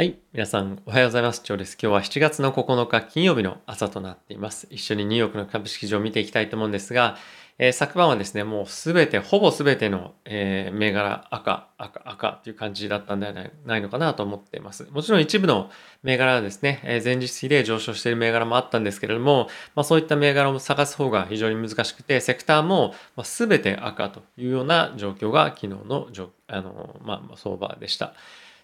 はい。皆さん、おはようございます。今日です。今日は7月の9日金曜日の朝となっています。一緒にニューヨークの株式市場を見ていきたいと思うんですが、えー、昨晩はですね、もうすべて、ほぼすべての、えー、銘柄赤、赤、赤っていう感じだったんではないのかなと思っています。もちろん一部の銘柄はですね、えー、前日比で上昇している銘柄もあったんですけれども、まあ、そういった銘柄を探す方が非常に難しくて、セクターもすべて赤というような状況が昨日のあの、まあ、相場でした。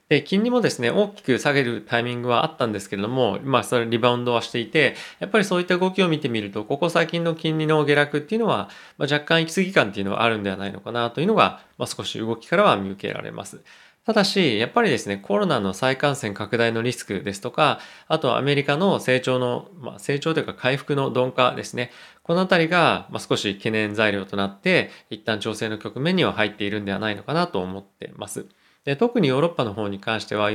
で、金利もですね、大きく下げるタイミングはあったんですけれども、まあ、それリバウンドはしていて、やっぱりそういった動きを見てみると、ここ最近の金利の下落っていうのは、まあ、若干行き過ぎ感っていうのはあるんではないのかなというのが、まあ、少し動きからは見受けられます。ただし、やっぱりですね、コロナの再感染拡大のリスクですとか、あとはアメリカの成長の、まあ、成長というか回復の鈍化ですね。このあたりが、まあ、少し懸念材料となって、一旦調整の局面には入っているんではないのかなと思っています。で特にヨーロッパの方に関しては、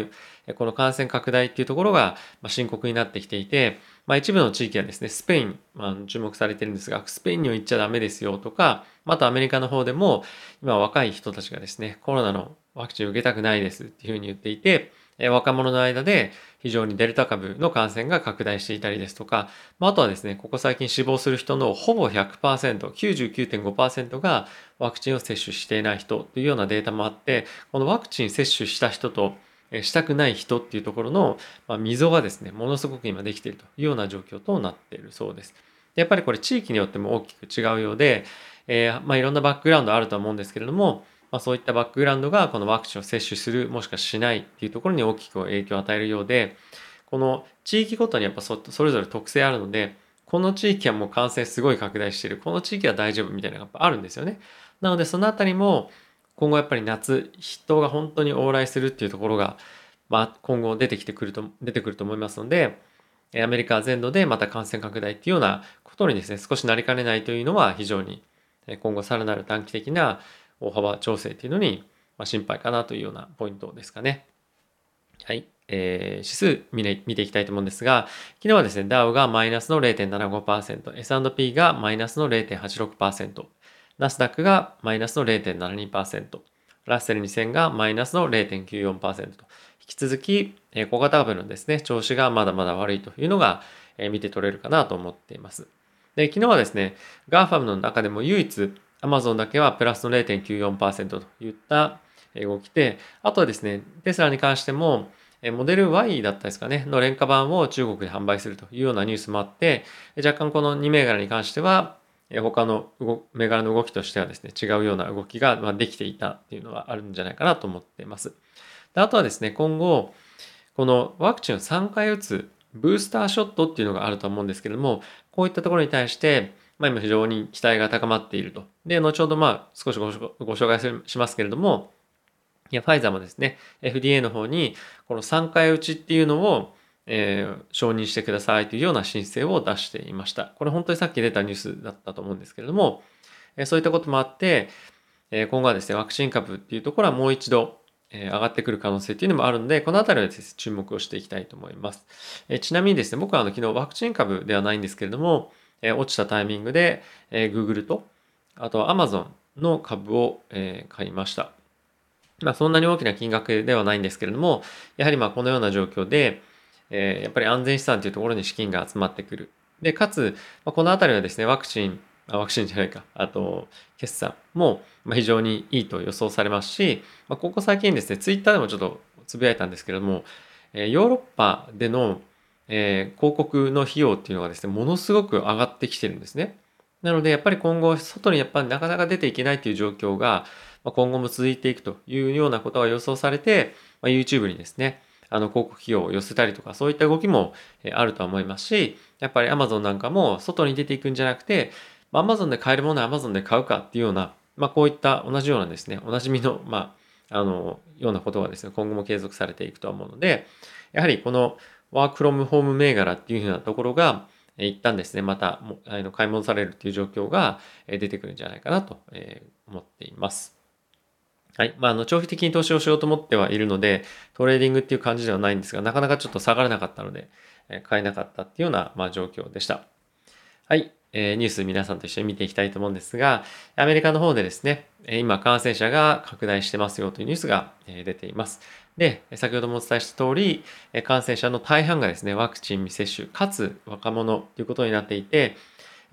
この感染拡大っていうところが深刻になってきていて、まあ、一部の地域はですね、スペイン、まあ、注目されてるんですが、スペインには行っちゃダメですよとか、またアメリカの方でも、今若い人たちがですね、コロナのワクチンを受けたくないですっていうふうに言っていて、若者の間で非常にデルタ株の感染が拡大していたりですとか、まあ、とはですね、ここ最近死亡する人のほぼ100%、99.5%がワクチンを接種していない人というようなデータもあって、このワクチン接種した人としたくない人っていうところの、ま溝がですね、ものすごく今できているというような状況となっているそうです。やっぱりこれ地域によっても大きく違うようで、えー、まあ、いろんなバックグラウンドあるとは思うんですけれども、まあ、そういったバックグラウンドがこのワクチンを接種するもしくはしないっていうところに大きく影響を与えるようでこの地域ごとにやっぱそれぞれ特性あるのでこの地域はもう感染すごい拡大してるこの地域は大丈夫みたいなのがあるんですよね。なのでそのあたりも今後やっぱり夏人が本当に往来するっていうところが、まあ、今後出てきてくると出てくると思いますのでアメリカ全土でまた感染拡大っていうようなことにですね少しなりかねないというのは非常に今後さらなる短期的な大幅調整っていうのに、ま心配かなというようなポイントですかね。はい。えー、指数見,、ね、見ていきたいと思うんですが、昨日はですね、ダウがマイナスの0.75%、S&P がマイナスの0.86%、ナスダックがマイナスの0.72%、ラッセル2000がマイナスの0.94%と、引き続き、え、小型株のですね、調子がまだまだ悪いというのが、え、見て取れるかなと思っています。で、昨日はですね、GAFAM の中でも唯一、アマゾンだけはプラスの0.94%といった動きで、あとはですね、テスラに関しても、モデル Y だったですかね、の廉価版を中国で販売するというようなニュースもあって、若干この2銘柄に関しては、他の銘柄の動きとしてはですね、違うような動きができていたっていうのはあるんじゃないかなと思っています。であとはですね、今後、このワクチンを3回打つブースターショットっていうのがあると思うんですけれども、こういったところに対して、まあ、今非常に期待が高まっていると。で、後ほどまあ少しご紹介しますけれども、いや、ファイザーもですね、FDA の方にこの3回打ちっていうのを、えー、承認してくださいというような申請を出していました。これ本当にさっき出たニュースだったと思うんですけれども、えー、そういったこともあって、えー、今後はですね、ワクチン株っていうところはもう一度、え上がってくる可能性っていうのもあるので、このあたりはですね、注目をしていきたいと思います。えちなみにですね、僕はあの昨日ワクチン株ではないんですけれども、え落ちたタイミングで、え Google と、あとは Amazon の株を、え買いました。まあ、そんなに大きな金額ではないんですけれども、やはりまあこのような状況で、えー、やっぱり安全資産というところに資金が集まってくる。で、かつ、まあ、このあたりはですね、ワクチン、あワクチンじゃないか、あと、決算も非常にいいと予想されますし、まあ、ここ最近ですね、ツイッターでもちょっとつぶやいたんですけれども、えー、ヨーロッパでのえー、広告の費用っていうのがですね、ものすごく上がってきてるんですね。なので、やっぱり今後、外にやっぱりなかなか出ていけないという状況が、今後も続いていくというようなことが予想されて、ま、YouTube にですね、あの広告費用を寄せたりとか、そういった動きもあるとは思いますし、やっぱり Amazon なんかも外に出ていくんじゃなくて、Amazon で買えるものは Amazon で買うかっていうような、まあ、こういった同じようなですね、おなじみの、まあ、あの、ようなことがですね、今後も継続されていくとは思うので、やはりこのワークフロムホーム銘柄っていうふうなところが、一旦ですね、また買い戻されるっていう状況が出てくるんじゃないかなと思っています。はい。まあ、あの、長期的に投資をしようと思ってはいるので、トレーディングっていう感じではないんですが、なかなかちょっと下がらなかったので、買えなかったっていうような、まあ、状況でした。はい。えニュース皆さんと一緒に見ていきたいと思うんですが、アメリカの方でですね、今感染者が拡大してますよというニュースが出ています。で、先ほどもお伝えした通り、感染者の大半がですね、ワクチン未接種、かつ若者ということになっていて、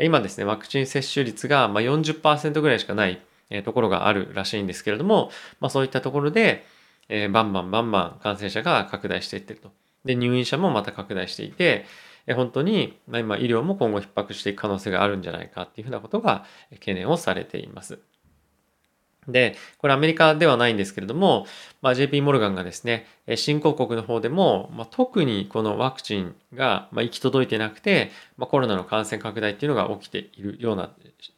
今ですね、ワクチン接種率が40%ぐらいしかないところがあるらしいんですけれども、まあ、そういったところで、えバンバンバンバン感染者が拡大していってると。で、入院者もまた拡大していて、本当に、ま、今医療も今後逼迫していく可能性があるんじゃないかっていうふうなことが懸念をされています。で、これアメリカではないんですけれども、まあ、JP モルガンがですね、新興国の方でも、まあ、特にこのワクチンが、ま、行き届いてなくて、ま、コロナの感染拡大っていうのが起きているような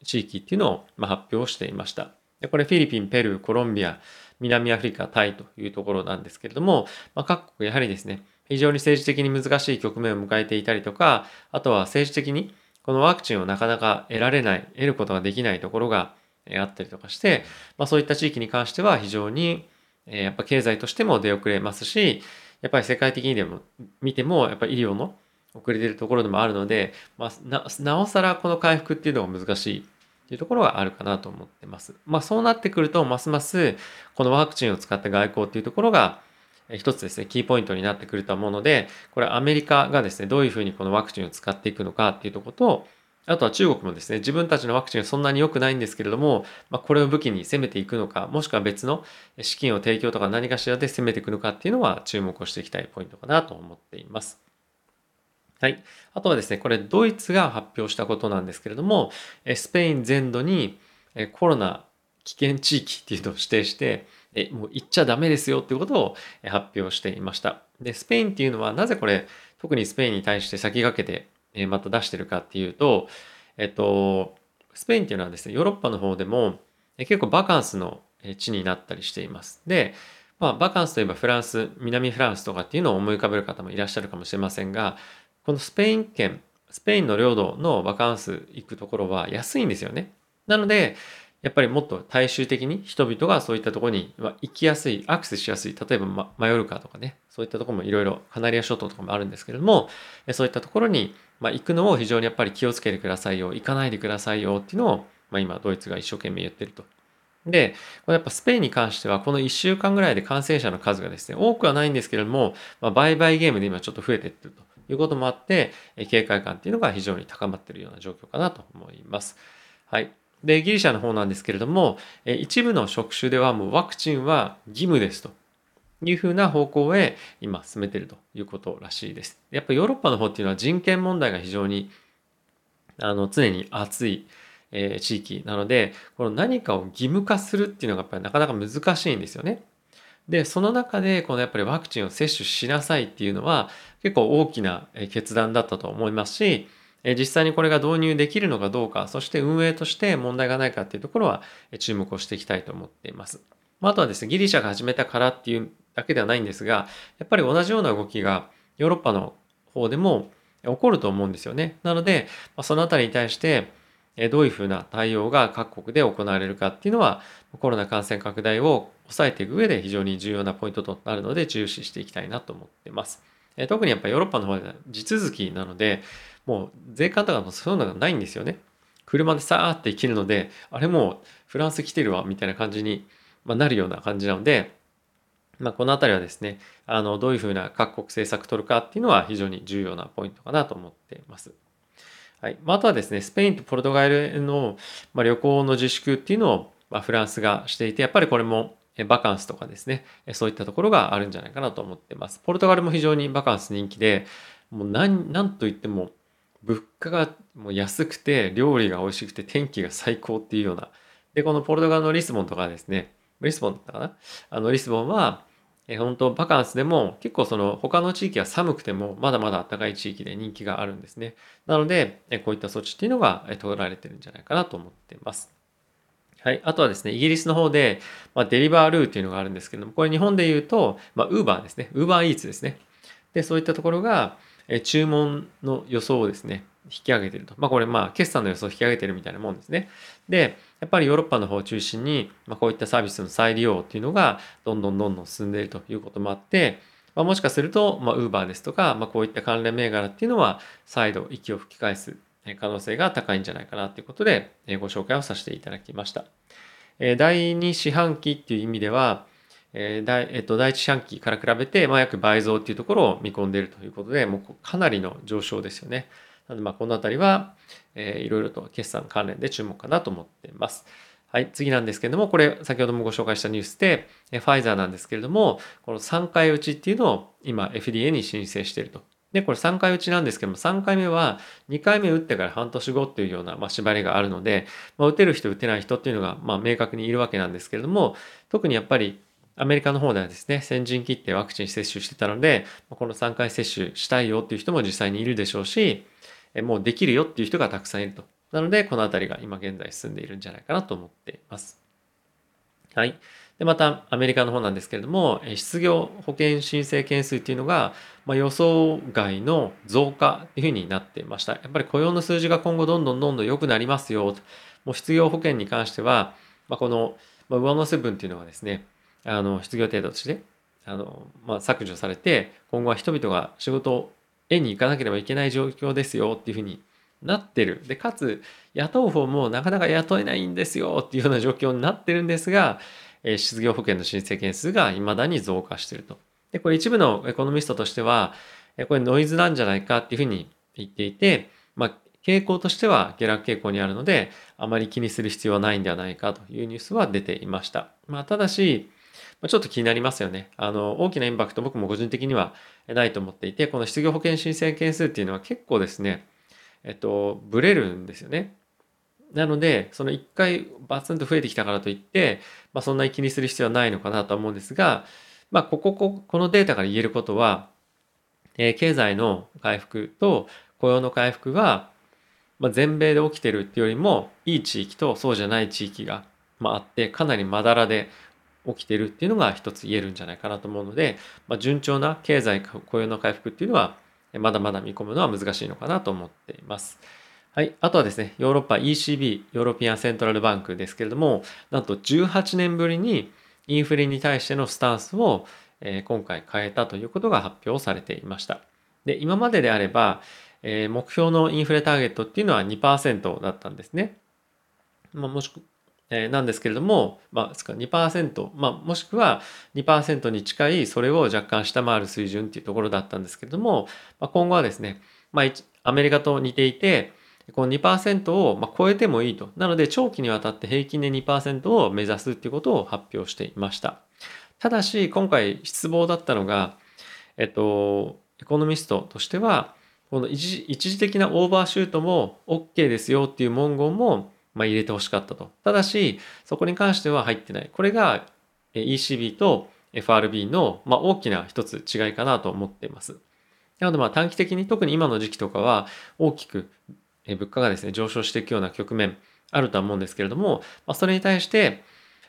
地域っていうのを、ま、発表していました。でこれフィリピン、ペルー、コロンビア、南アフリカ、タイというところなんですけれども、ま、各国やはりですね、非常に政治的に難しい局面を迎えていたりとか、あとは政治的にこのワクチンをなかなか得られない、得ることができないところがあったりとかして、まあ、そういった地域に関しては非常にやっぱ経済としても出遅れますし、やっぱり世界的にでも見てもやっぱり医療の遅れているところでもあるので、まあ、ななおさらこの回復っていうのが難しいっていうところがあるかなと思ってます。まあそうなってくるとますますこのワクチンを使った外交っていうところが一つですね、キーポイントになってくると思うので、これアメリカがですね、どういうふうにこのワクチンを使っていくのかっていうところと、あとは中国もですね、自分たちのワクチンはそんなに良くないんですけれども、まあ、これを武器に攻めていくのか、もしくは別の資金を提供とか何かしらで攻めていくのかっていうのは注目をしていきたいポイントかなと思っています。はい。あとはですね、これドイツが発表したことなんですけれども、スペイン全土にコロナ危険地域っていうのを指定して、えもう行っちゃダメですよってことを発表していました。で、スペインっていうのはなぜこれ、特にスペインに対して先駆けてえまた出してるかっていうと、えっと、スペインっていうのはですね、ヨーロッパの方でも結構バカンスの地になったりしています。で、まあ、バカンスといえばフランス、南フランスとかっていうのを思い浮かべる方もいらっしゃるかもしれませんが、このスペイン圏、スペインの領土のバカンス行くところは安いんですよね。なので、やっぱりもっと大衆的に人々がそういったところに行きやすい、アクセスしやすい、例えばマヨルカとかね、そういったところもいろいろカナリア諸島とかもあるんですけれども、そういったところに、行くのを非常にやっぱり気をつけてくださいよ、行かないでくださいよっていうのを、まあ、今ドイツが一生懸命言ってると。で、これやっぱスペインに関しては、この1週間ぐらいで感染者の数がですね、多くはないんですけれども、まあ、売買ゲームで今ちょっと増えてってるということもあって、警戒感っていうのが非常に高まっているような状況かなと思います。はい。で、ギリシャの方なんですけれども、一部の職種ではもうワクチンは義務ですと。いうふうな方向へ今進めているということらしいです。やっぱヨーロッパの方っていうのは人権問題が非常にあの常に熱い、え、地域なのでこの何かを義務化するっていうのがやっぱりなかなか難しいんですよね。でその中でこのやっぱりワクチンを接種しなさいっていうのは結構大きな決断だったと思いますし実際にこれが導入できるのかどうかそして運営として問題がないかっていうところは注目をしていきたいと思っています。あとはですねギリシャが始めたからっていうだけではないんですが、やっぱり同じような動きがヨーロッパの方でも起こると思うんですよね。なので、そのあたりに対して、どういうふうな対応が各国で行われるかっていうのは、コロナ感染拡大を抑えていく上で非常に重要なポイントとなるので、重視していきたいなと思ってます。特にやっぱヨーロッパの方では地続きなので、もう税関とかもそういうのがないんですよね。車でさーって行けるので、あれもうフランス来てるわみたいな感じになるような感じなので、まあ、この辺りはですね、あの、どういうふうな各国政策取るかっていうのは非常に重要なポイントかなと思っています。はい。まあ、とはですね、スペインとポルトガルの、ま旅行の自粛っていうのを、まフランスがしていて、やっぱりこれもバカンスとかですね、そういったところがあるんじゃないかなと思ってます。ポルトガルも非常にバカンス人気で、もう何、何と言っても物価がもう安くて、料理が美味しくて、天気が最高っていうような。で、このポルトガルのリスボンとかですね、リスボンだったかなあのリスボンは、え本当バカンスでも結構その他の地域は寒くてもまだまだ暖かい地域で人気があるんですね。なので、えこういった措置っていうのが取られてるんじゃないかなと思っています。はい。あとはですね、イギリスの方で、まあ、デリバールーっていうのがあるんですけども、これ日本で言うと、まあ、ウーバーですね。ウーバーイーツですね。で、そういったところが、え注文の予想をですね、引き上げてると。まあこれまあ決算の予想を引き上げてるみたいなもんですね。で、やっぱりヨーロッパの方を中心に、まあ、こういったサービスの再利用っていうのがどんどんどんどん進んでいるということもあって、まあ、もしかすると、まあ、Uber ですとか、まあ、こういった関連銘柄っていうのは再度息を吹き返す可能性が高いんじゃないかなということで、ご紹介をさせていただきました。第2四半期っていう意味では、え第えっと、第1四半期から比べて、まあ、約倍増っていうところを見込んでいるということで、もうかなりの上昇ですよね。なので、まあ、このあたりは、えー、いろいろと決算関連で注目かなと思っています。はい、次なんですけれども、これ、先ほどもご紹介したニュースで、えファイザーなんですけれども、この3回打ちっていうのを今 FDA に申請していると。で、これ3回打ちなんですけども、3回目は2回目打ってから半年後っていうような、まあ、縛りがあるので、まあ、打てる人、打てない人っていうのが、まあ、明確にいるわけなんですけれども、特にやっぱりアメリカの方ではですね、先陣切ってワクチン接種してたので、この3回接種したいよっていう人も実際にいるでしょうし、もうできるよっていう人がたくさんいると。なので、このあたりが今現在進んでいるんじゃないかなと思っています。はい。で、また、アメリカの方なんですけれども、失業保険申請件数っていうのが、まあ、予想外の増加っていうふうになっていました。やっぱり雇用の数字が今後どんどんどんどん良くなりますよと。もう失業保険に関しては、まあ、この、ま、上乗せ分っていうのはですね、あの、失業程度として、あの、まあ、削除されて、今後は人々が仕事を得に行かなければいけない状況ですよっていうふうになってる。で、かつ、雇う方もなかなか雇えないんですよっていうような状況になってるんですが、えー、失業保険の申請件数が未だに増加してると。で、これ一部のエコノミストとしては、これノイズなんじゃないかっていうふうに言っていて、まあ、傾向としては下落傾向にあるので、あまり気にする必要はないんではないかというニュースは出ていました。まあ、ただし、ちょっと気になりますよね。あの、大きなインパクト僕も個人的にはないと思っていて、この失業保険申請件数っていうのは結構ですね、えっと、ブレるんですよね。なので、その1回バツンと増えてきたからといって、まあ、そんなに気にする必要はないのかなと思うんですが、まあ、ここ、ここのデータから言えることは、えー、経済の回復と雇用の回復は、まあ、全米で起きてるっていうよりも、いい地域とそうじゃない地域が、まあ、あって、かなりまだらで起きてるっていうのが一つ言えるんじゃないかなと思うので、まあ、順調な経済雇用の回復っていうのは、まだまだ見込むのは難しいのかなと思っています。はい。あとはですね、ヨーロッパ ECB、 European Central Bank ですけれども、なんと18年ぶりにインフレに対してのスタンスを、え今回変えたということが発表されていました。で、今までであれば、え目標のインフレターゲットっていうのは2%だったんですね。まあ、もしえなんですけれども、まあ、2%、まあ、もしくは2%に近いそれを若干下回る水準っていうところだったんですけれども、まあ、今後はですね、まあ、アメリカと似ていて、この2%をま超えてもいいと。なので、長期にわたって平均で2%を目指すっていうことを発表していました。ただし、今回失望だったのが、えっと、エコノミストとしては、この一時的なオーバーシュートも OK ですよっていう文言もまあ、入れてほしかったと。ただし、そこに関しては入ってない。これが ECB と FRB の、まあ、大きな一つ違いかなと思っています。なので、まあ、短期的に特に今の時期とかは大きく物価がですね、上昇していくような局面あるとは思うんですけれども、まあ、それに対して、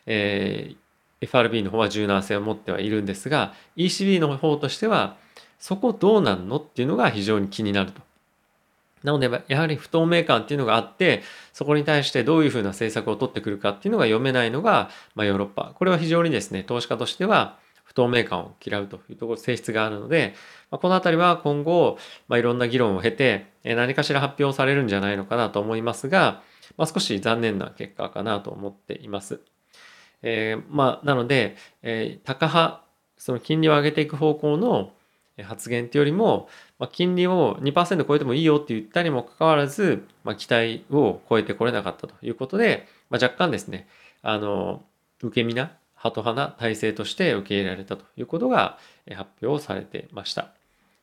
えー FRB の方は柔軟性を持ってはいるんですが ECB の方としてはそこどうなんのっていうのが非常に気になるとなので、やはり不透明感っていうのがあって、そこに対してどういうふうな政策を取ってくるかっていうのが読めないのが、まあ、ヨーロッパ。これは非常にですね、投資家としては不透明感を嫌うというところ、性質があるので、まあ、このあたりは今後、まあ、いろんな議論を経て、何かしら発表されるんじゃないのかなと思いますが、まあ、少し残念な結果かなと思っています。えー、まあ、なので、えー、高派、その金利を上げていく方向の発言っていうよりも、まあ、金利を2%超えてもいいよって言ったにもかかわらず、まあ、期待を超えてこれなかったということで、まあ、若干ですね、あの、受け身な、ハト派な体制として受け入れられたということが発表されてました。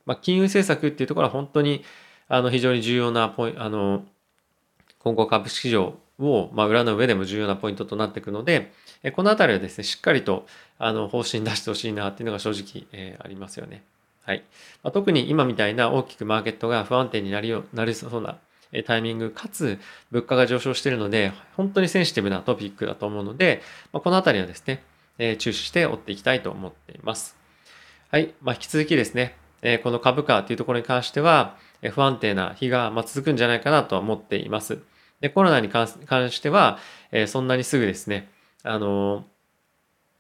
まあ、金融政策っていうところは本当にあの非常に重要なポイ、あの、今後株式市場を、まあ、裏の上でも重要なポイントとなっていくので、このあたりはですね、しっかりとあの方針出してほしいなっていうのが正直、えー、ありますよね。はい。まあ、特に今みたいな大きくマーケットが不安定になりよなりそうなタイミング、かつ物価が上昇しているので、本当にセンシティブなトピックだと思うので、まあ、このあたりはですね、えー、注視して追っていきたいと思っています。はい。まあ、引き続きですね、えー、この株価というところに関しては、え不安定な日がま続くんじゃないかなとは思っています。で、コロナに関しては、えー、そんなにすぐですね、あの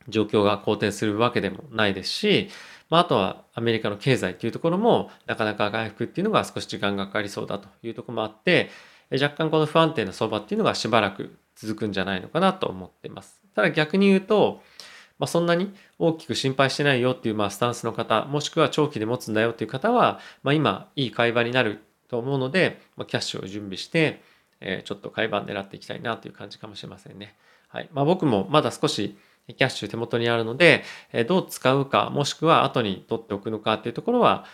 状況が好転するわけでもないですし、まあ、あとはアメリカの経済っていうところもなかなか回復っていうのが少し時間がかかりそうだというところもあって若干この不安定な相場っていうのがしばらく続くんじゃないのかなと思ってます。ただ逆に言うと、まあ、そんなに大きく心配してないよっていうまあスタンスの方もしくは長期で持つんだよっていう方は、まあ、今いい買い場になると思うので、まあ、キャッシュを準備して、えー、ちょっと買い場狙っていきたいなという感じかもしれませんね。はいまあ、僕もまだ少しキャッシュ手元にあるので、え、どう使うかもしくは後に取っておくのかっていうところは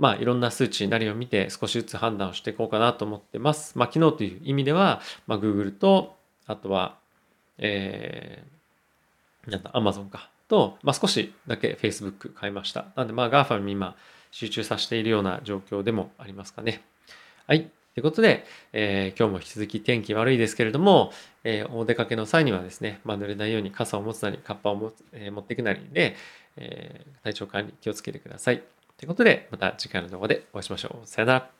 まあ、いろんな数値になりを見て少しずつ判断をしていこうかなと思ってます。まあ、昨日という意味では、まあ、Google と、あとは、えー、なんだ、Amazon か。と、まあ、少しだけ Facebook 買いました。なんで、まあ、GAFA に今集中させているような状況でもありますかね。はい。ということで、えー、今日も引き続き天気悪いですけれども、えー、お出かけの際にはですね、まあ、濡れないように傘を持つなり、カッパを持つ、えー、持っていくなりで、え体調管理気をつけてください。ということで、また次回の動画でお会いしましょう。さよなら。